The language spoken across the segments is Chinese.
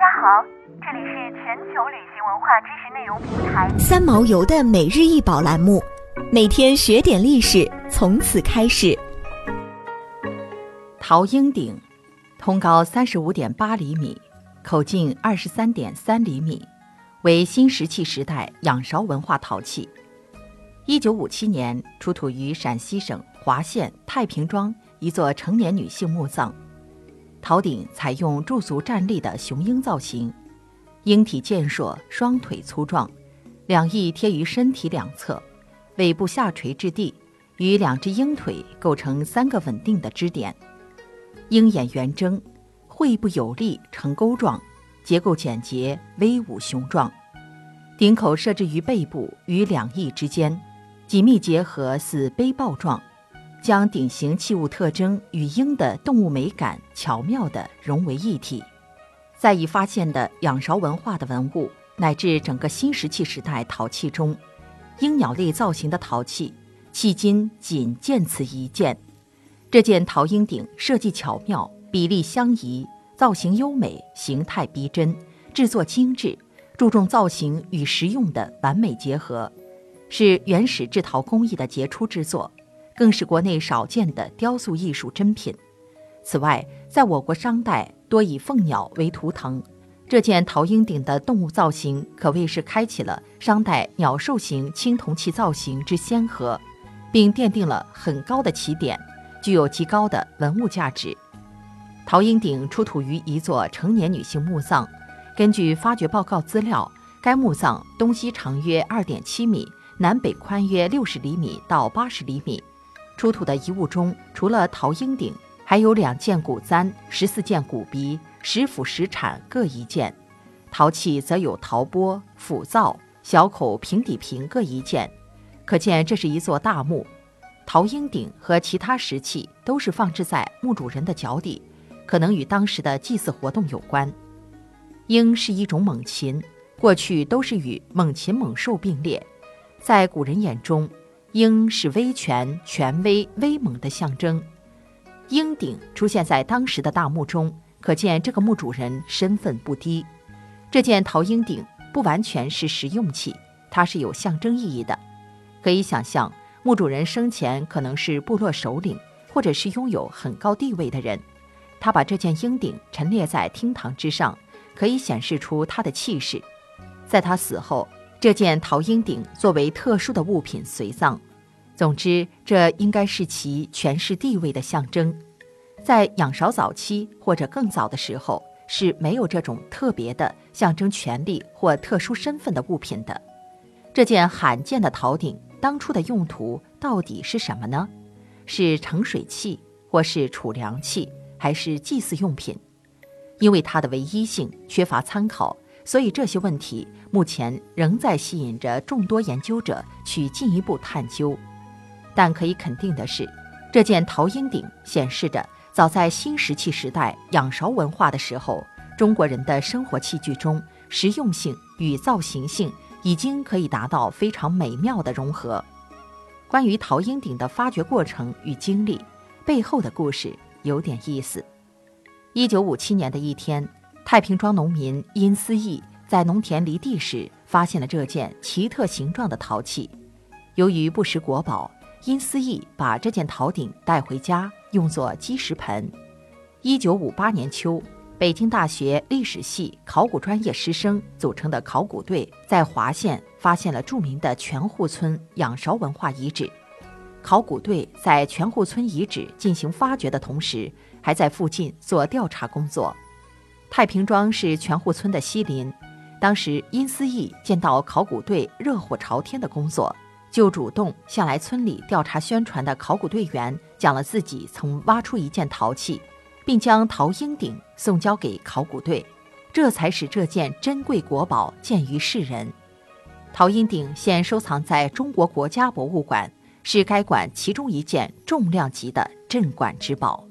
家好，这里是全球旅行文化知识内容平台三毛游的每日一宝栏目，每天学点历史，从此开始。陶英鼎，通高三十五点八厘米，口径二十三点三厘米，为新石器时代仰韶文化陶器。一九五七年出土于陕西省华县太平庄一座成年女性墓葬。陶鼎采用驻足站立的雄鹰造型，鹰体健硕，双腿粗壮，两翼贴于身体两侧，尾部下垂至地，与两只鹰腿构成三个稳定的支点。鹰眼圆睁，喙部有力呈钩状，结构简洁，威武雄壮。顶口设置于背部与两翼之间，紧密结合，似背抱状。将鼎形器物特征与鹰的动物美感巧妙地融为一体，在已发现的仰韶文化的文物乃至整个新石器时代陶器中，鹰鸟类造型的陶器迄今仅见此一件。这件陶鹰鼎设计巧妙，比例相宜，造型优美，形态逼真，制作精致，注重造型与实用的完美结合，是原始制陶工艺的杰出之作。更是国内少见的雕塑艺术珍品。此外，在我国商代多以凤鸟为图腾，这件陶鹰鼎的动物造型可谓是开启了商代鸟兽形青铜器造型之先河，并奠定了很高的起点，具有极高的文物价值。陶鹰鼎出土于一座成年女性墓葬，根据发掘报告资料，该墓葬东西长约二点七米，南北宽约六十厘米到八十厘米。出土的遗物中，除了陶鹰鼎，还有两件古簪、十四件骨鼻、十斧十铲各一件；陶器则有陶钵、斧灶、小口平底瓶各一件。可见这是一座大墓。陶鹰鼎和其他石器都是放置在墓主人的脚底，可能与当时的祭祀活动有关。鹰是一种猛禽，过去都是与猛禽猛兽并列，在古人眼中。鹰是威权、权威、威猛的象征，鹰鼎出现在当时的大墓中，可见这个墓主人身份不低。这件陶鹰鼎不完全是实用器，它是有象征意义的。可以想象，墓主人生前可能是部落首领，或者是拥有很高地位的人。他把这件鹰鼎陈列在厅堂之上，可以显示出他的气势。在他死后。这件陶鹰鼎作为特殊的物品随葬，总之，这应该是其权势地位的象征。在仰韶早期或者更早的时候，是没有这种特别的象征权力或特殊身份的物品的。这件罕见的陶鼎当初的用途到底是什么呢？是盛水器，或是储粮器，还是祭祀用品？因为它的唯一性缺乏参考。所以这些问题目前仍在吸引着众多研究者去进一步探究，但可以肯定的是，这件陶鹰鼎显示着早在新石器时代仰韶文化的时候，中国人的生活器具中实用性与造型性已经可以达到非常美妙的融合。关于陶鹰鼎的发掘过程与经历背后的故事有点意思。一九五七年的一天。太平庄农民殷思义在农田犁地时，发现了这件奇特形状的陶器。由于不识国宝，殷思义把这件陶鼎带回家，用作积石盆。一九五八年秋，北京大学历史系考古专业师生组成的考古队在华县发现了著名的全户村仰韶文化遗址。考古队在全户村遗址进行发掘的同时，还在附近做调查工作。太平庄是全户村的西邻，当时殷思义见到考古队热火朝天的工作，就主动向来村里调查宣传的考古队员讲了自己曾挖出一件陶器，并将陶鹰鼎送交给考古队，这才使这件珍贵国宝见于世人。陶鹰鼎现收藏在中国国家博物馆，是该馆其中一件重量级的镇馆之宝。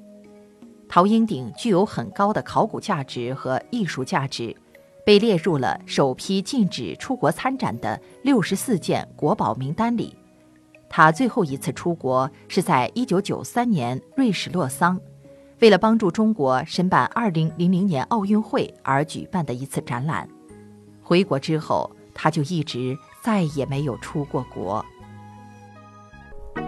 陶鹰鼎具有很高的考古价值和艺术价值，被列入了首批禁止出国参展的六十四件国宝名单里。他最后一次出国是在一九九三年瑞士洛桑，为了帮助中国申办2000年奥运会而举办的一次展览。回国之后，他就一直再也没有出过国。